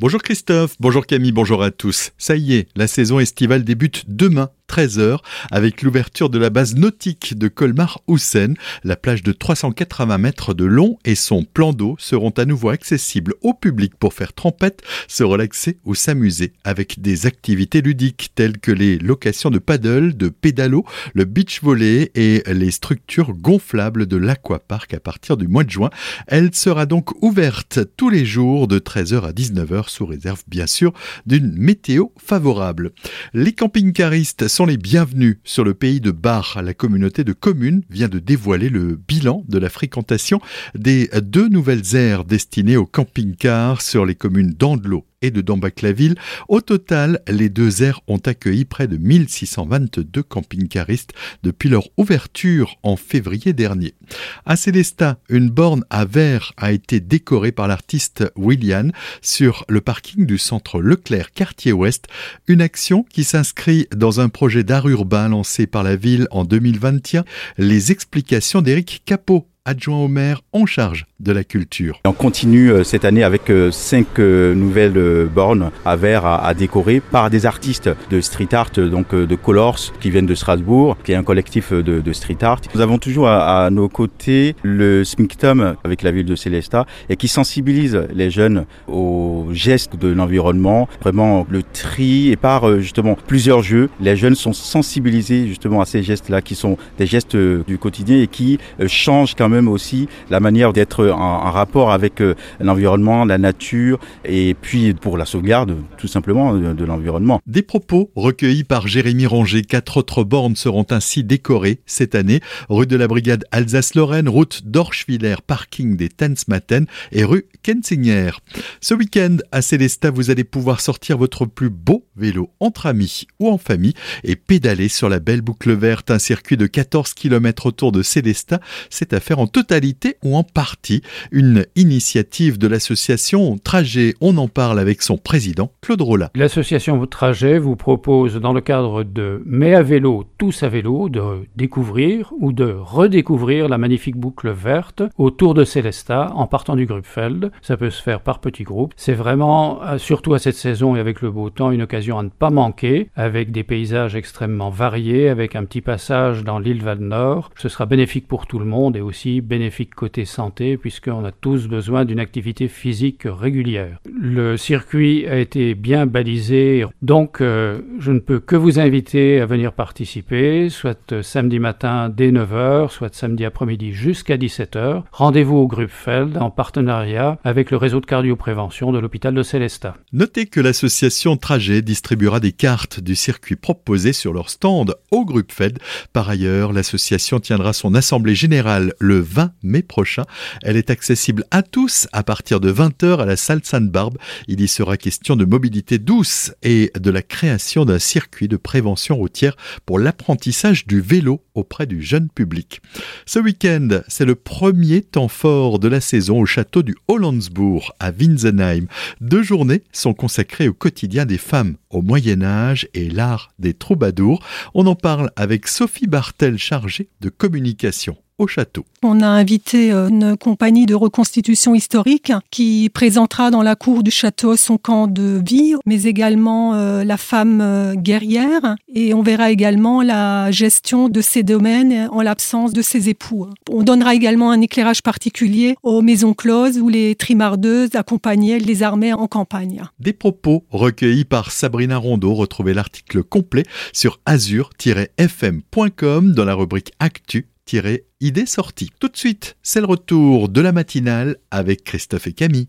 Bonjour Christophe, bonjour Camille, bonjour à tous. Ça y est, la saison estivale débute demain 13h avec l'ouverture de la base nautique de Colmar-Houssen. La plage de 380 mètres de long et son plan d'eau seront à nouveau accessibles au public pour faire trempette, se relaxer ou s'amuser avec des activités ludiques telles que les locations de paddle, de pédalo, le beach volley et les structures gonflables de l'aquapark à partir du mois de juin. Elle sera donc ouverte tous les jours de 13h à 19h sous réserve bien sûr d'une météo favorable. Les camping-caristes sont les bienvenus sur le pays de Bar. La communauté de communes vient de dévoiler le bilan de la fréquentation des deux nouvelles aires destinées aux camping-cars sur les communes d'Andelot et de Dambach-la-Ville. Au total, les deux aires ont accueilli près de 1622 camping-caristes depuis leur ouverture en février dernier. À Célestat, une borne à verre a été décorée par l'artiste William sur le parking du centre Leclerc quartier ouest, une action qui s'inscrit dans un projet d'art urbain lancé par la ville en 2021. Les explications d'Éric Capot, adjoint au maire en charge de la culture. On continue euh, cette année avec euh, cinq euh, nouvelles bornes à verre à, décorer par des artistes de street art, donc de Colors, qui viennent de Strasbourg, qui est un collectif de, street art. Nous avons toujours à, nos côtés le SMICTOM avec la ville de Célestat et qui sensibilise les jeunes aux gestes de l'environnement, vraiment le tri et par justement plusieurs jeux, les jeunes sont sensibilisés justement à ces gestes-là qui sont des gestes du quotidien et qui changent quand même même aussi la manière d'être en, rapport avec euh, l'environnement, la nature, et puis pour la sauvegarde tout simplement de, l'environnement. Des propos recueillis par Jérémy Ranger. Quatre autres bornes seront ainsi décorées cette année. Rue de la Brigade Alsace-Lorraine, route d'Orschwiller, parking des Tensmaten et rue Kensinger. Ce week-end, à Célestat, vous allez pouvoir sortir votre plus beau vélo entre amis ou en famille et pédaler sur la belle boucle verte, un circuit de 14 km autour de Célestat. C'est à faire en totalité ou en partie. Une initiative de l'association Trajet. On en parle avec son président, Claude Rolla. L'association Trajet vous propose, dans le cadre de Mais à vélo, tous à vélo, de découvrir ou de redécouvrir la magnifique boucle verte autour de Célestat en partant du Grubfeld. Ça peut se faire par petits groupes. C'est vraiment, euh, surtout à cette saison et avec le beau temps, une occasion à ne pas manquer, avec des paysages extrêmement variés, avec un petit passage dans l'île Val-Nord. Ce sera bénéfique pour tout le monde et aussi bénéfique côté santé puisqu'on a tous besoin d'une activité physique régulière. Le circuit a été bien balisé, donc euh, je ne peux que vous inviter à venir participer, soit samedi matin dès 9h, soit samedi après-midi jusqu'à 17h. Rendez-vous au Gruppfeld en partenariat avec le réseau de cardioprévention de l'hôpital de Célestat. Notez que l'association Trajet distribuera des cartes du circuit proposé sur leur stand au Gruppfeld. Par ailleurs, l'association tiendra son assemblée générale le 20 mai prochain. Elle est accessible à tous à partir de 20h à la salle Sainte-Barbe. Il y sera question de mobilité douce et de la création d'un circuit de prévention routière pour l'apprentissage du vélo auprès du jeune public. Ce week-end, c'est le premier temps fort de la saison au château du Hollandsbourg à Winsenheim. Deux journées sont consacrées au quotidien des femmes, au Moyen Âge et l'art des troubadours. On en parle avec Sophie Bartel, chargée de communication au château. On a invité euh, une compagnie de reconstitution historique qui présentera dans la cour du château son camp de vie, mais également euh, la femme euh, guerrière. Et on verra également la gestion de ces domaines en l'absence de ses époux. On donnera également un éclairage particulier aux maisons closes où les trimardeuses accompagnaient les armées en campagne. Des propos recueillis par Sabrina Rondeau. Retrouvez l'article complet sur azur-fm.com dans la rubrique Actu idée sortie. Tout de suite, c'est le retour de la matinale avec Christophe et Camille.